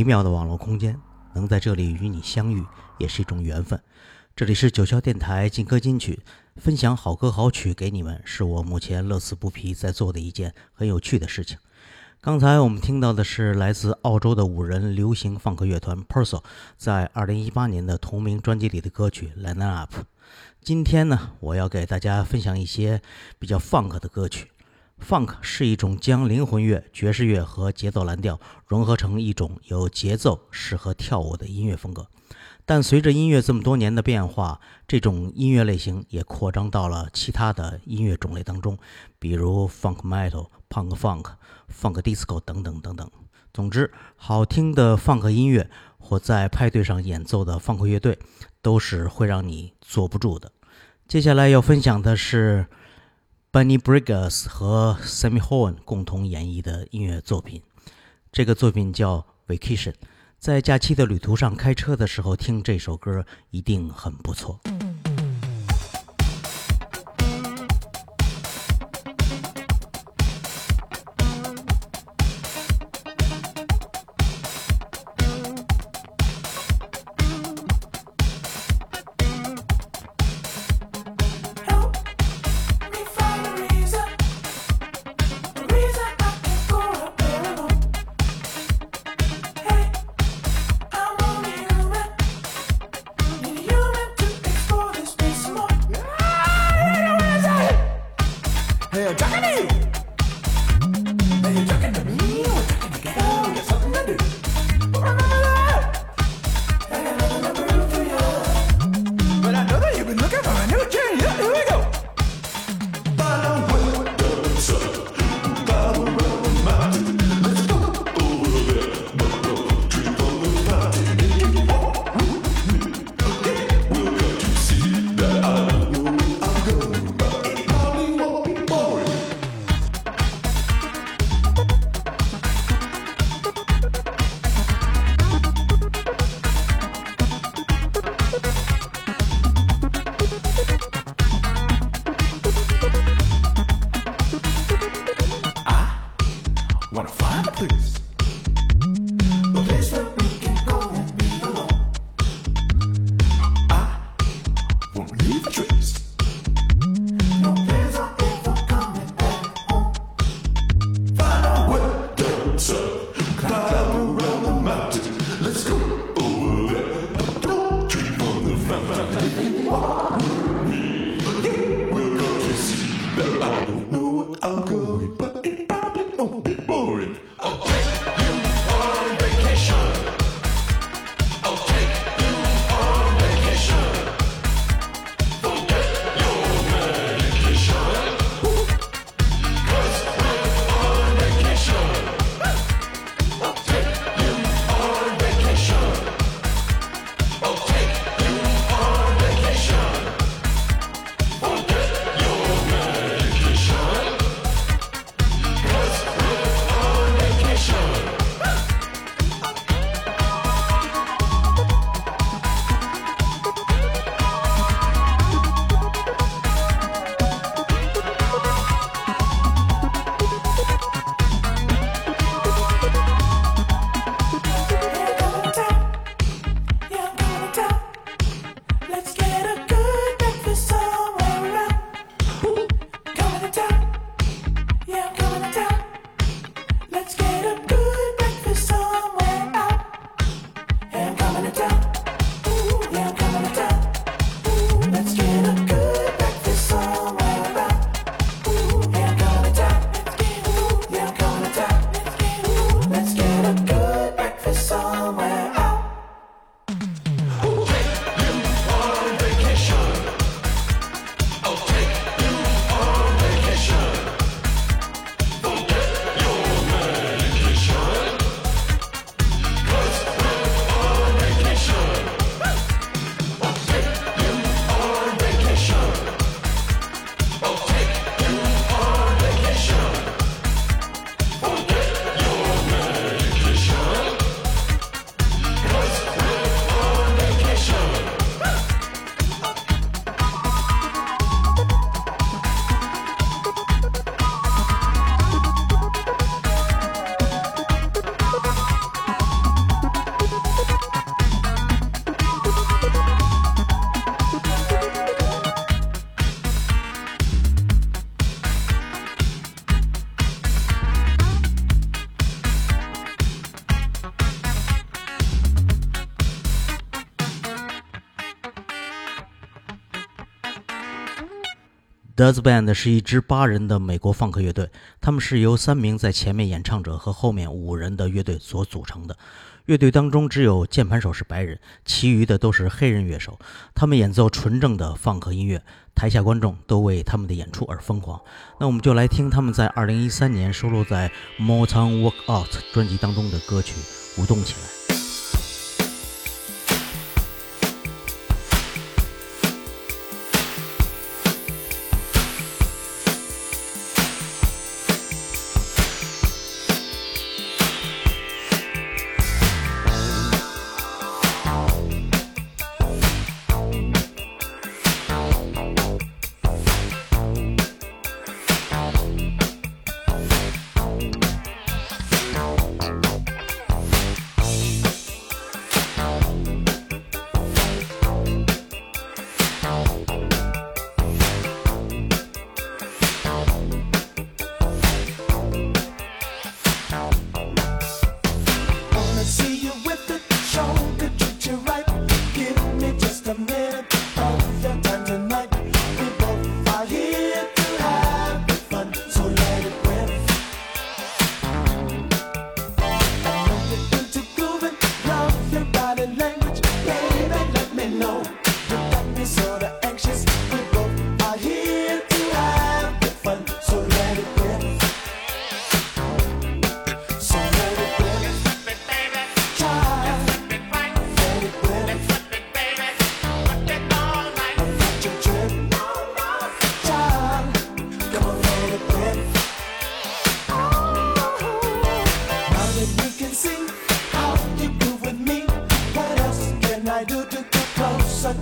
奇妙的网络空间，能在这里与你相遇，也是一种缘分。这里是九霄电台劲歌金曲，分享好歌好曲给你们，是我目前乐此不疲在做的一件很有趣的事情。刚才我们听到的是来自澳洲的五人流行放克乐团 Perso 在2018年的同名专辑里的歌曲《Line Up》。今天呢，我要给大家分享一些比较 funk 的歌曲。Funk 是一种将灵魂乐、爵士乐和节奏蓝调融合成一种有节奏、适合跳舞的音乐风格。但随着音乐这么多年的变化，这种音乐类型也扩张到了其他的音乐种类当中，比如 Funk Metal、Punk Funk、Funk Disco 等等等等。总之，好听的 Funk 音乐或在派对上演奏的 Funk 乐队，都是会让你坐不住的。接下来要分享的是 Benny Briggs 和 Sammy Horn 共同演绎的音乐作品，这个作品叫《Vacation》。在假期的旅途上开车的时候听这首歌，一定很不错。Wanna fly, please? The Band 是一支八人的美国放克乐队，他们是由三名在前面演唱者和后面五人的乐队所组成的。乐队当中只有键盘手是白人，其余的都是黑人乐手。他们演奏纯正的放克音乐，台下观众都为他们的演出而疯狂。那我们就来听他们在2013年收录在《Motown Workout》专辑当中的歌曲，舞动起来。sa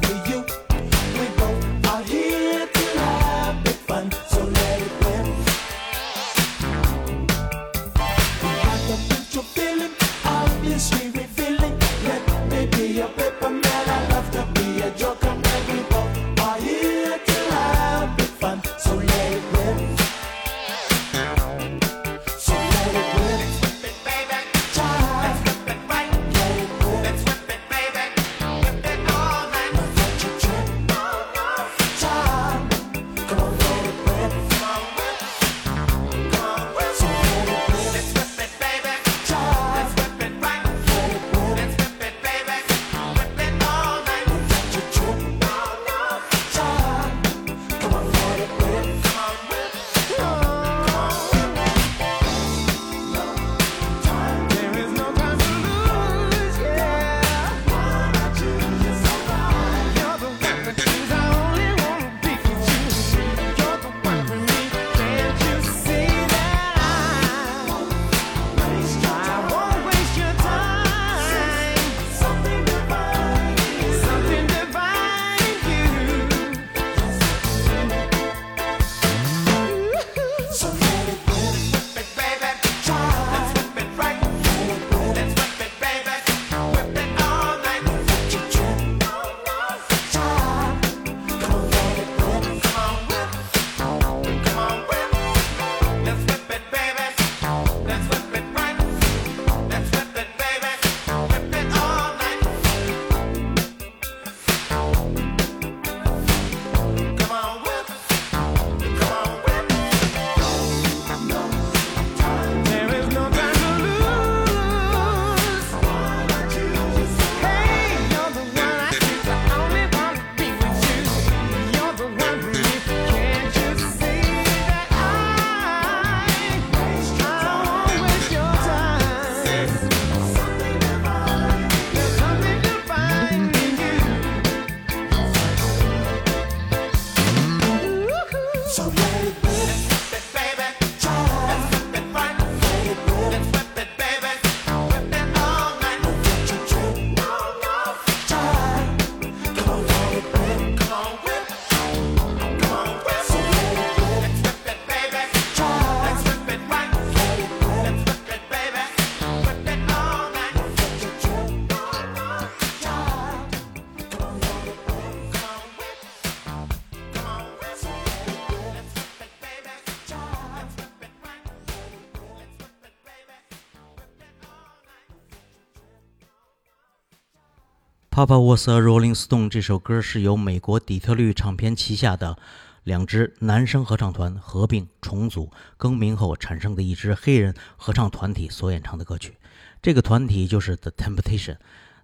Papa Was A Rolling Stone 这首歌是由美国底特律唱片旗下的两支男生合唱团合并重组，更名后产生的一支黑人合唱团体所演唱的歌曲。这个团体就是 The Temptation，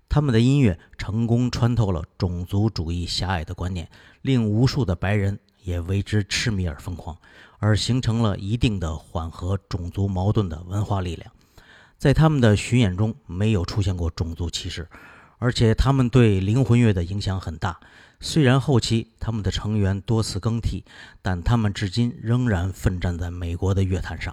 他们的音乐成功穿透了种族主义狭隘的观念，令无数的白人也为之痴迷而疯狂，而形成了一定的缓和种族矛盾的文化力量。在他们的巡演中，没有出现过种族歧视。而且他们对灵魂乐的影响很大。虽然后期他们的成员多次更替，但他们至今仍然奋战在美国的乐坛上。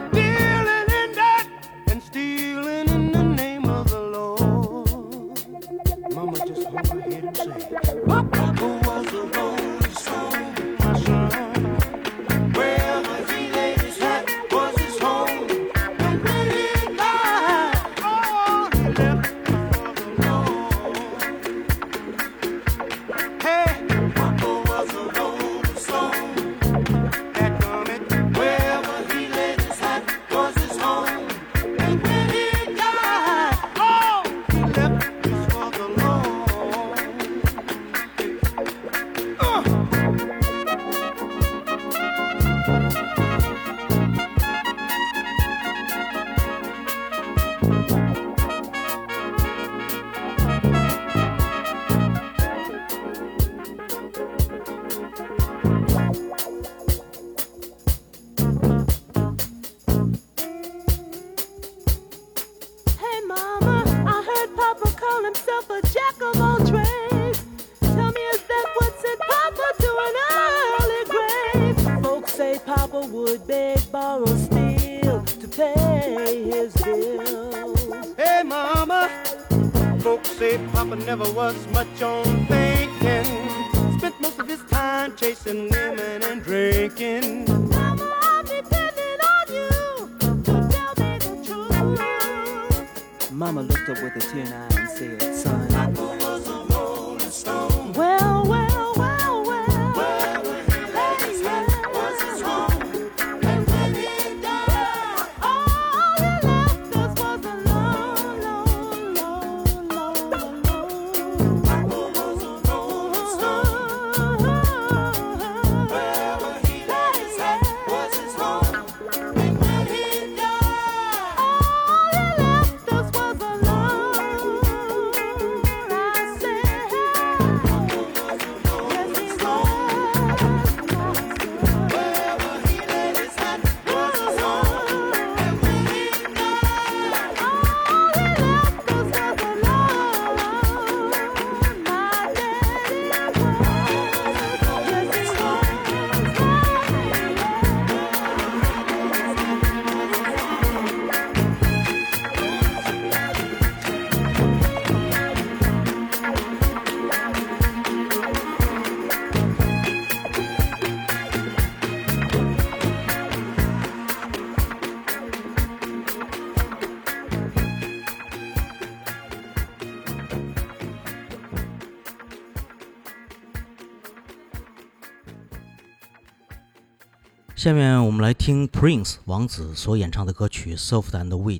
下面我们来听 Prince 王子所演唱的歌曲《Soft and Sweet》。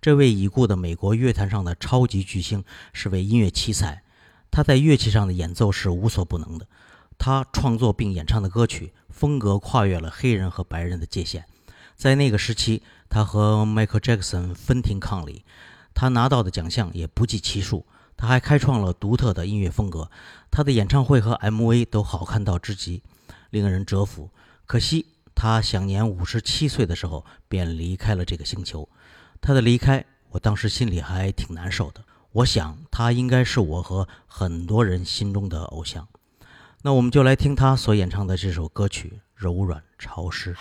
这位已故的美国乐坛上的超级巨星是位音乐奇才，他在乐器上的演奏是无所不能的。他创作并演唱的歌曲风格跨越了黑人和白人的界限。在那个时期，他和 Michael Jackson 分庭抗礼，他拿到的奖项也不计其数。他还开创了独特的音乐风格，他的演唱会和 MV 都好看到之极，令人折服。可惜他享年五十七岁的时候便离开了这个星球。他的离开，我当时心里还挺难受的。我想他应该是我和很多人心中的偶像。那我们就来听他所演唱的这首歌曲《柔软潮湿》。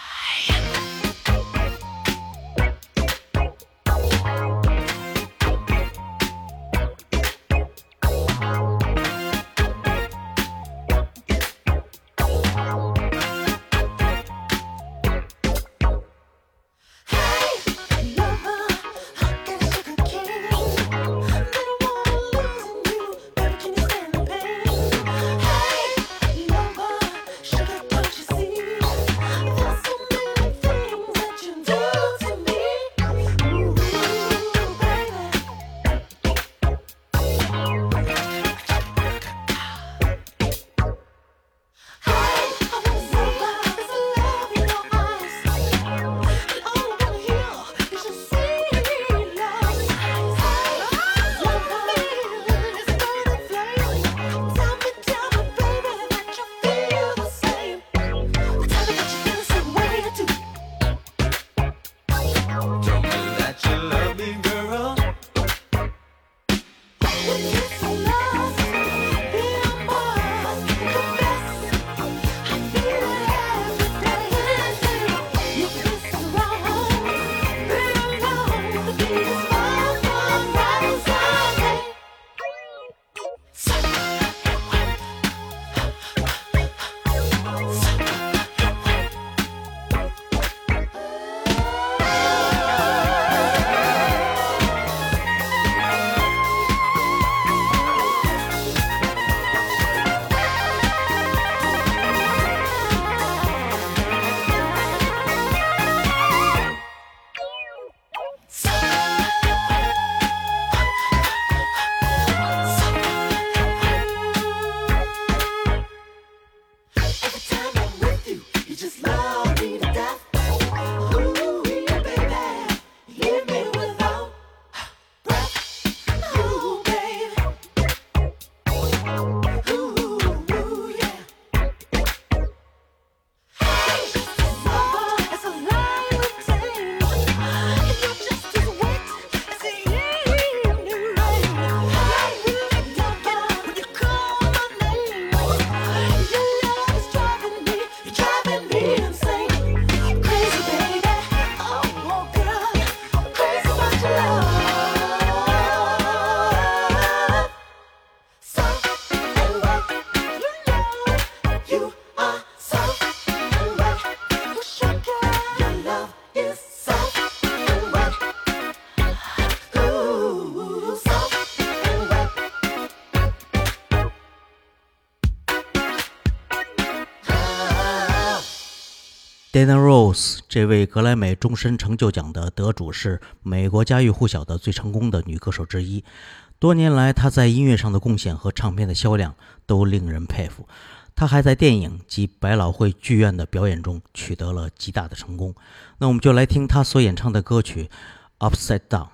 Dana Rose 这位格莱美终身成就奖的得主是美国家喻户晓的最成功的女歌手之一。多年来，她在音乐上的贡献和唱片的销量都令人佩服。她还在电影及百老汇剧院的表演中取得了极大的成功。那我们就来听她所演唱的歌曲《Upside Down》。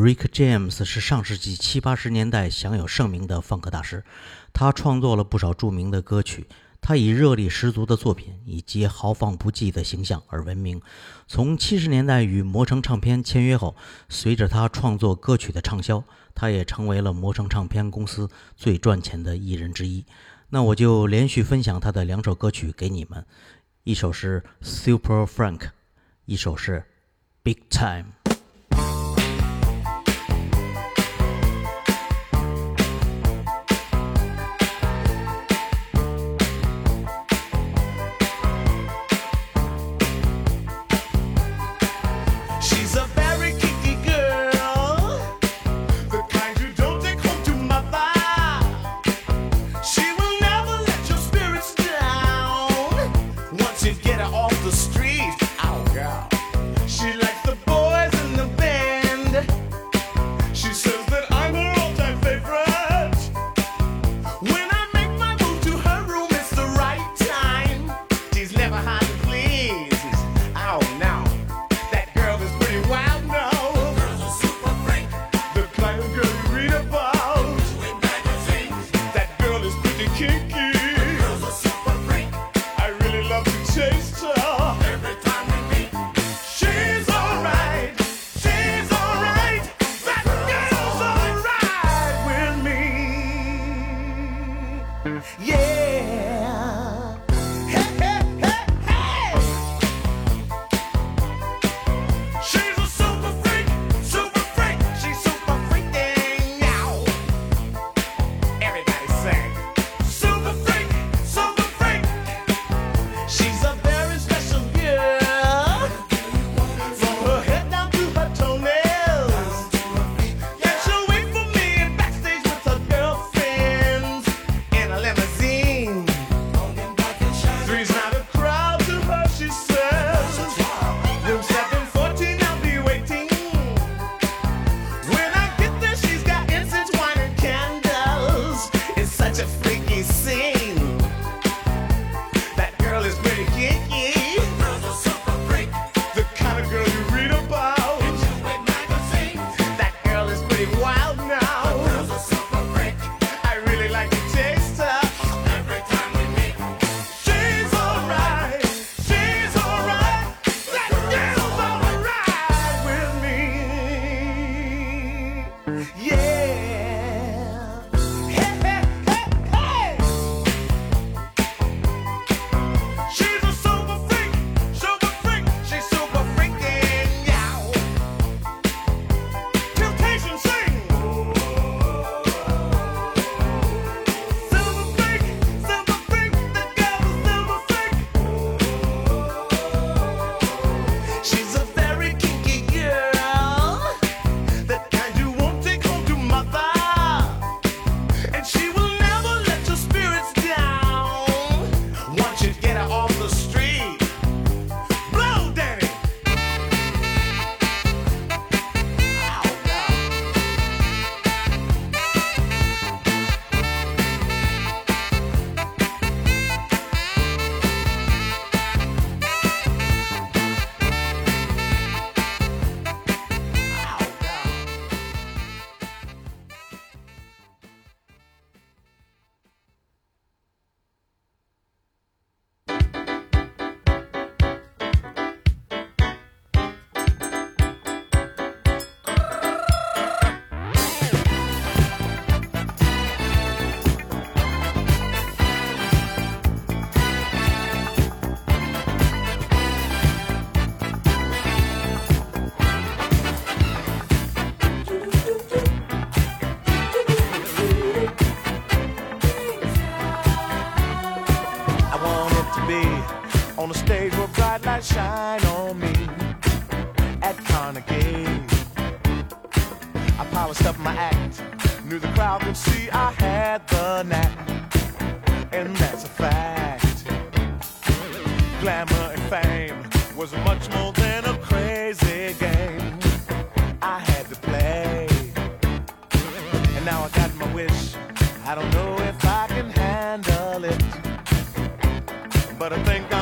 Rick James 是上世纪七八十年代享有盛名的放克大师，他创作了不少著名的歌曲。他以热力十足的作品以及豪放不羁的形象而闻名。从七十年代与魔城唱片签约后，随着他创作歌曲的畅销，他也成为了魔城唱片公司最赚钱的艺人之一。那我就连续分享他的两首歌曲给你们，一首是 Super Frank，一首是 Big Time。But I think I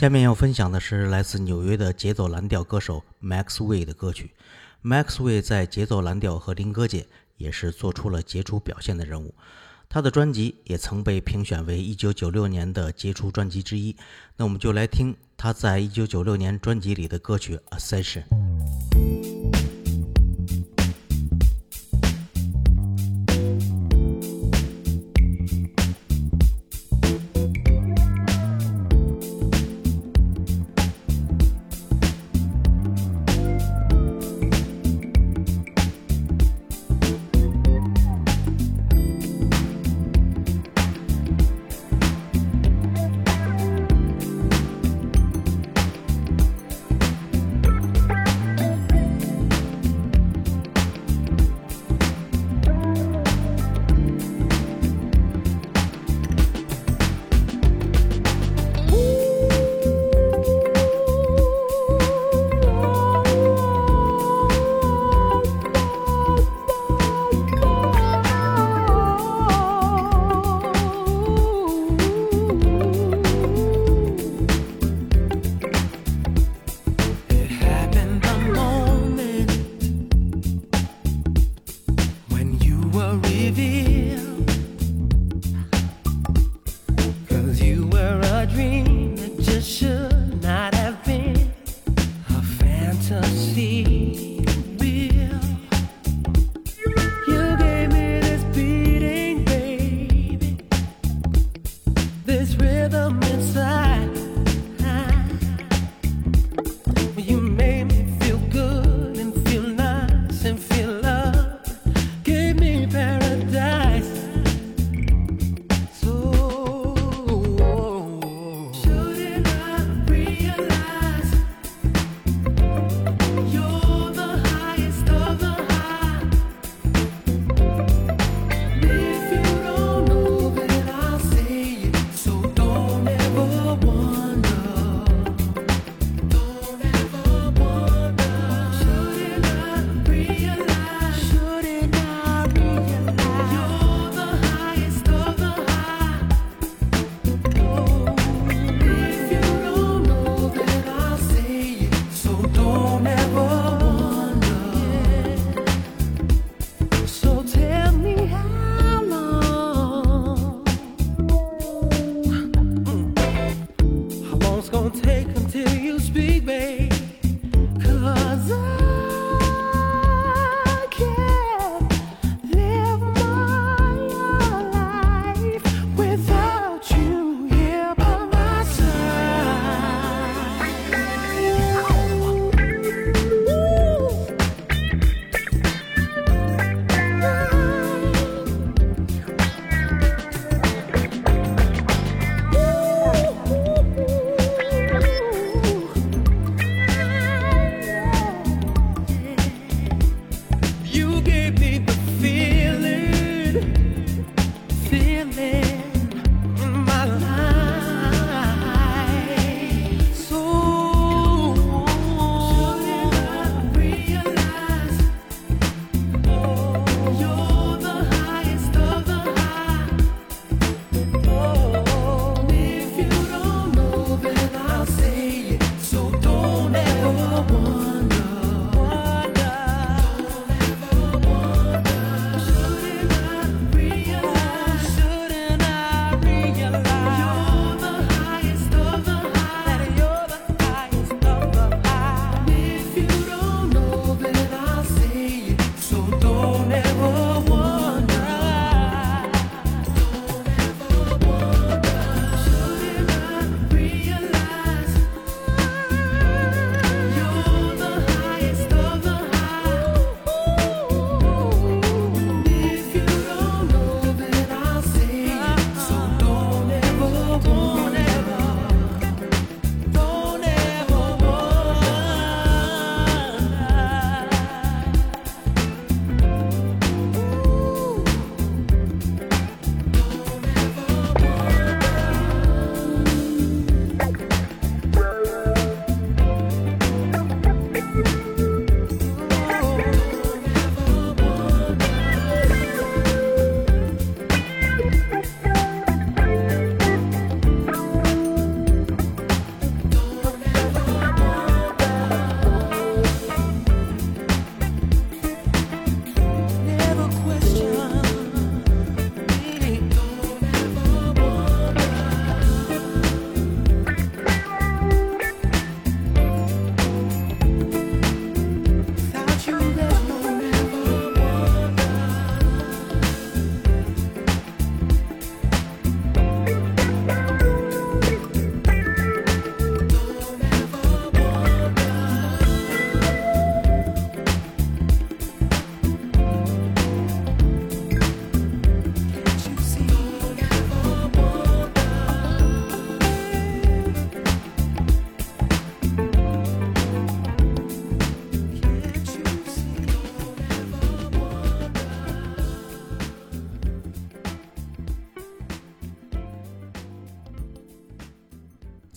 下面要分享的是来自纽约的节奏蓝调歌手 Max Way 的歌曲。Max Way 在节奏蓝调和林歌界也是做出了杰出表现的人物。他的专辑也曾被评选为1996年的杰出专辑之一。那我们就来听他在1996年专辑里的歌曲《Ascension》。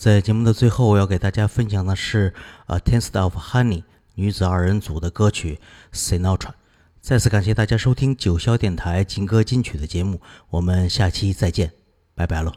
在节目的最后，我要给大家分享的是《A Taste of Honey》女子二人组的歌曲《Sinatra》。再次感谢大家收听九霄电台金歌金曲的节目，我们下期再见，拜拜喽。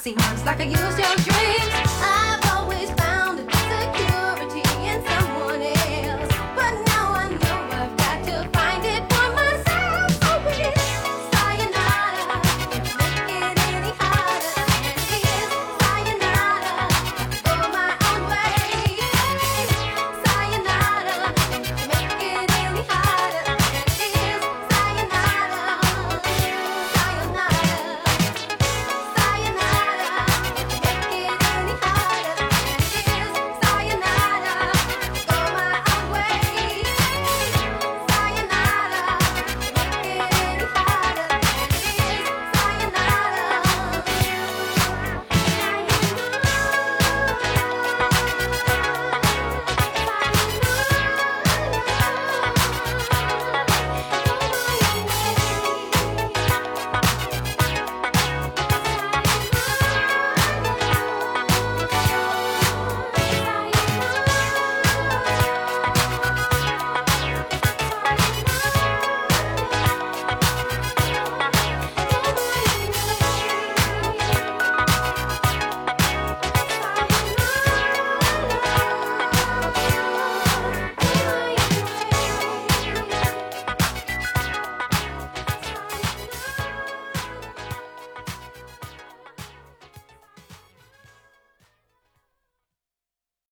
Seems like I used your